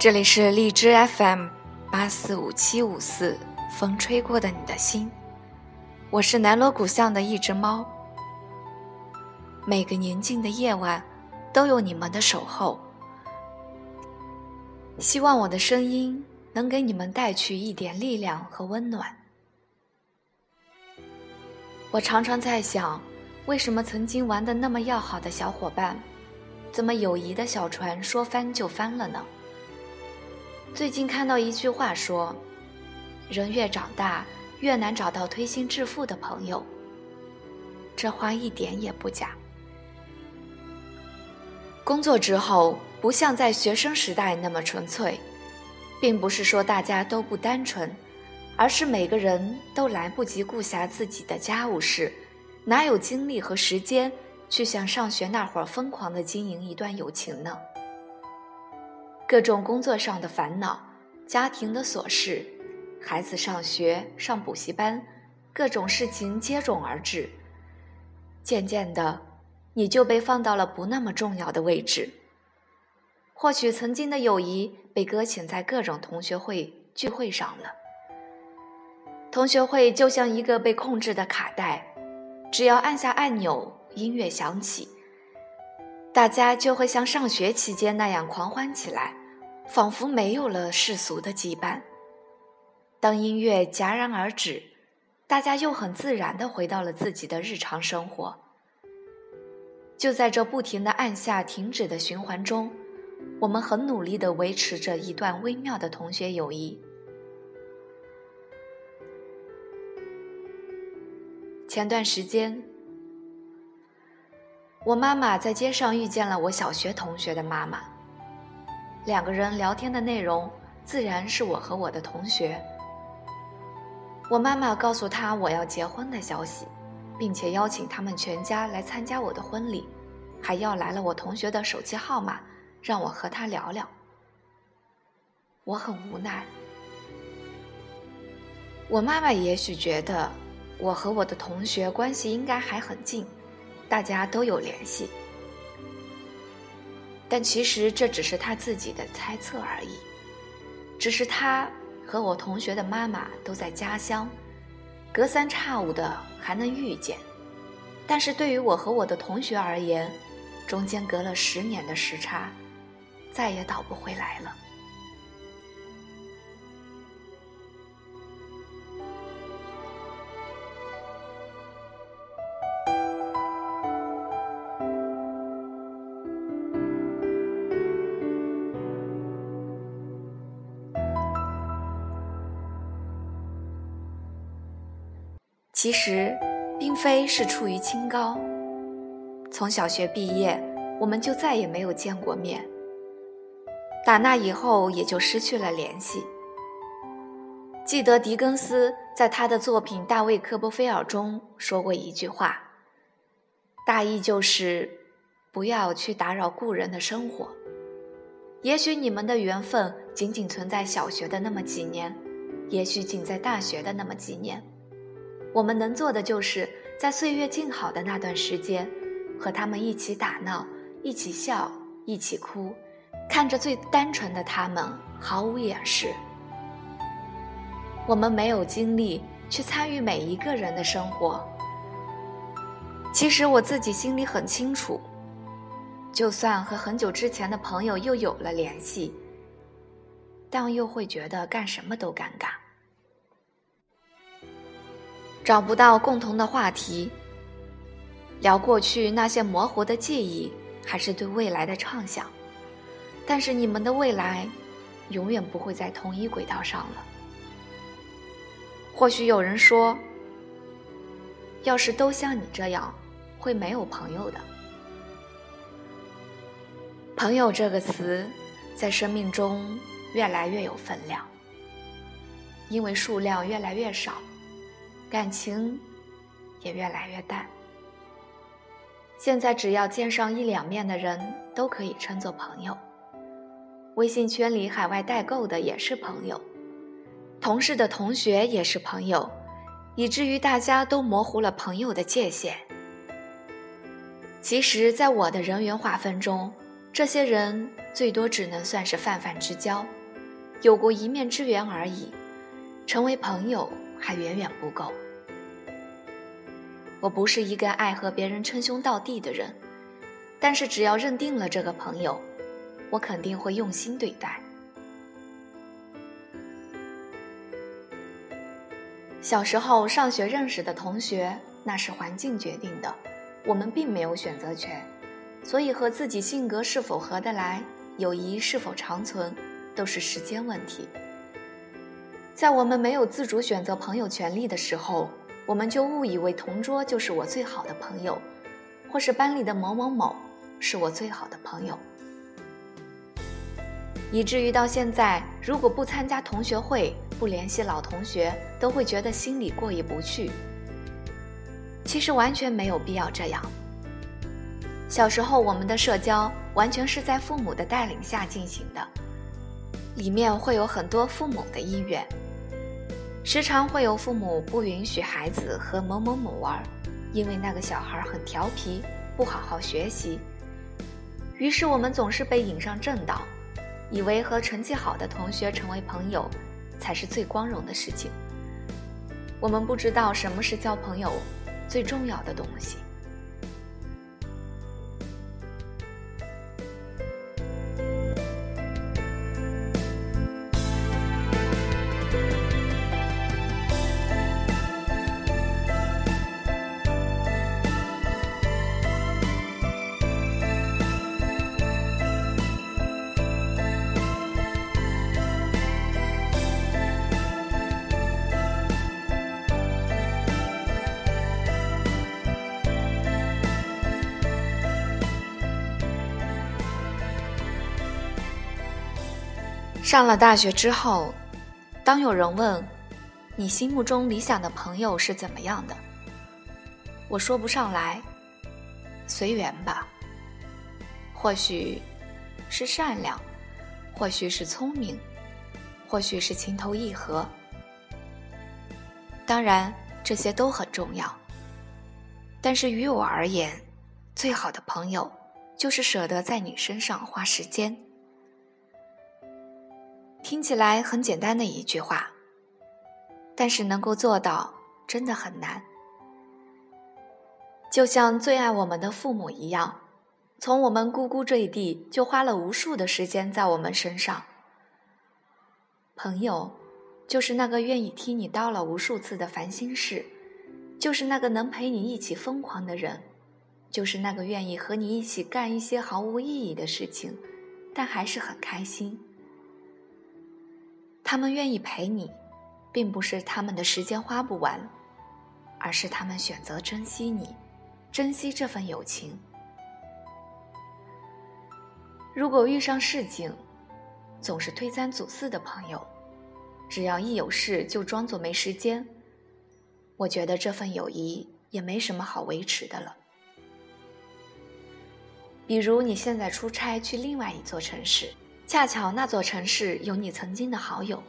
这里是荔枝 FM 八四五七五四，风吹过的你的心，我是南锣鼓巷的一只猫。每个宁静的夜晚，都有你们的守候。希望我的声音能给你们带去一点力量和温暖。我常常在想，为什么曾经玩的那么要好的小伙伴，怎么友谊的小船说翻就翻了呢？最近看到一句话说：“人越长大，越难找到推心置腹的朋友。”这话一点也不假。工作之后，不像在学生时代那么纯粹，并不是说大家都不单纯，而是每个人都来不及顾暇自己的家务事，哪有精力和时间去像上学那会儿疯狂的经营一段友情呢？各种工作上的烦恼，家庭的琐事，孩子上学上补习班，各种事情接踵而至。渐渐的，你就被放到了不那么重要的位置。或许曾经的友谊被搁浅在各种同学会聚会上了。同学会就像一个被控制的卡带，只要按下按钮，音乐响起。大家就会像上学期间那样狂欢起来，仿佛没有了世俗的羁绊。当音乐戛然而止，大家又很自然地回到了自己的日常生活。就在这不停的按下停止的循环中，我们很努力地维持着一段微妙的同学友谊。前段时间。我妈妈在街上遇见了我小学同学的妈妈，两个人聊天的内容自然是我和我的同学。我妈妈告诉他我要结婚的消息，并且邀请他们全家来参加我的婚礼，还要来了我同学的手机号码，让我和他聊聊。我很无奈。我妈妈也许觉得我和我的同学关系应该还很近。大家都有联系，但其实这只是他自己的猜测而已。只是他和我同学的妈妈都在家乡，隔三差五的还能遇见。但是对于我和我的同学而言，中间隔了十年的时差，再也倒不回来了。其实，并非是出于清高。从小学毕业，我们就再也没有见过面。打那以后，也就失去了联系。记得狄更斯在他的作品《大卫·科波菲尔》中说过一句话，大意就是不要去打扰故人的生活。也许你们的缘分仅仅存在小学的那么几年，也许仅在大学的那么几年。我们能做的，就是在岁月静好的那段时间，和他们一起打闹，一起笑，一起哭，看着最单纯的他们，毫无掩饰。我们没有精力去参与每一个人的生活。其实我自己心里很清楚，就算和很久之前的朋友又有了联系，但又会觉得干什么都尴尬。找不到共同的话题，聊过去那些模糊的记忆，还是对未来的畅想。但是你们的未来，永远不会在同一轨道上了。或许有人说，要是都像你这样，会没有朋友的。朋友这个词，在生命中越来越有分量，因为数量越来越少。感情也越来越淡。现在只要见上一两面的人都可以称作朋友。微信圈里海外代购的也是朋友，同事的同学也是朋友，以至于大家都模糊了朋友的界限。其实，在我的人员划分中，这些人最多只能算是泛泛之交，有过一面之缘而已，成为朋友还远远不够。我不是一个爱和别人称兄道弟的人，但是只要认定了这个朋友，我肯定会用心对待。小时候上学认识的同学，那是环境决定的，我们并没有选择权，所以和自己性格是否合得来，友谊是否长存，都是时间问题。在我们没有自主选择朋友权利的时候，我们就误以为同桌就是我最好的朋友，或是班里的某某某是我最好的朋友。以至于到现在，如果不参加同学会、不联系老同学，都会觉得心里过意不去。其实完全没有必要这样。小时候我们的社交完全是在父母的带领下进行的，里面会有很多父母的意愿，时常会有父母不允许孩子和某某某玩，因为那个小孩很调皮，不好好学习。于是我们总是被引上正道。以为和成绩好的同学成为朋友，才是最光荣的事情。我们不知道什么是交朋友最重要的东西。上了大学之后，当有人问你心目中理想的朋友是怎么样的，我说不上来，随缘吧。或许是善良，或许是聪明，或许是情投意合。当然，这些都很重要。但是于我而言，最好的朋友就是舍得在你身上花时间。听起来很简单的一句话，但是能够做到真的很难。就像最爱我们的父母一样，从我们呱呱坠地就花了无数的时间在我们身上。朋友，就是那个愿意听你叨唠无数次的烦心事，就是那个能陪你一起疯狂的人，就是那个愿意和你一起干一些毫无意义的事情，但还是很开心。他们愿意陪你，并不是他们的时间花不完，而是他们选择珍惜你，珍惜这份友情。如果遇上事情，总是推三阻四的朋友，只要一有事就装作没时间，我觉得这份友谊也没什么好维持的了。比如你现在出差去另外一座城市。恰巧那座城市有你曾经的好友，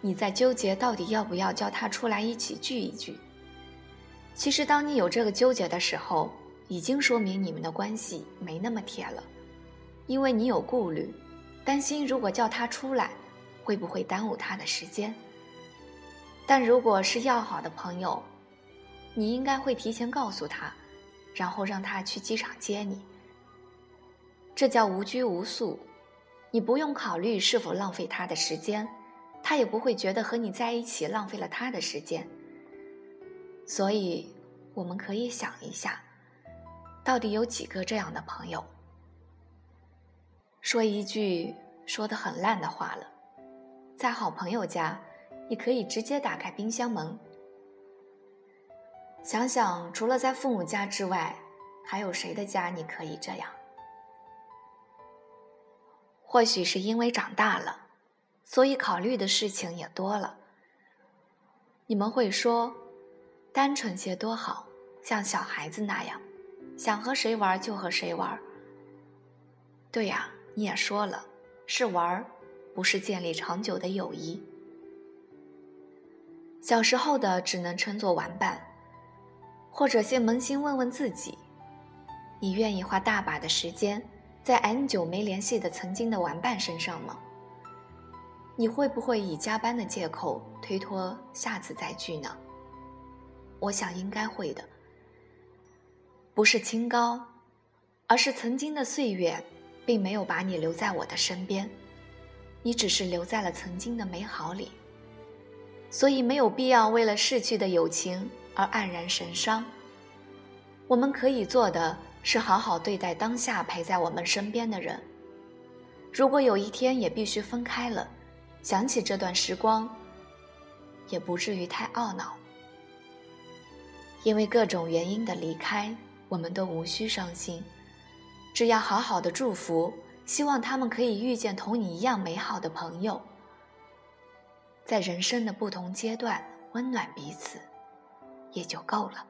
你在纠结到底要不要叫他出来一起聚一聚。其实，当你有这个纠结的时候，已经说明你们的关系没那么铁了，因为你有顾虑，担心如果叫他出来，会不会耽误他的时间。但如果是要好的朋友，你应该会提前告诉他，然后让他去机场接你。这叫无拘无束。你不用考虑是否浪费他的时间，他也不会觉得和你在一起浪费了他的时间。所以，我们可以想一下，到底有几个这样的朋友？说一句说的很烂的话了，在好朋友家，你可以直接打开冰箱门。想想，除了在父母家之外，还有谁的家你可以这样？或许是因为长大了，所以考虑的事情也多了。你们会说，单纯些多好，像小孩子那样，想和谁玩就和谁玩。对呀，你也说了，是玩，不是建立长久的友谊。小时候的只能称作玩伴，或者先扪心问问自己：你愿意花大把的时间？在 N 久没联系的曾经的玩伴身上吗？你会不会以加班的借口推脱下次再聚呢？我想应该会的。不是清高，而是曾经的岁月，并没有把你留在我的身边，你只是留在了曾经的美好里。所以没有必要为了逝去的友情而黯然神伤。我们可以做的是好好对待当下陪在我们身边的人。如果有一天也必须分开了，想起这段时光，也不至于太懊恼。因为各种原因的离开，我们都无需伤心，只要好好的祝福，希望他们可以遇见同你一样美好的朋友。在人生的不同阶段温暖彼此，也就够了。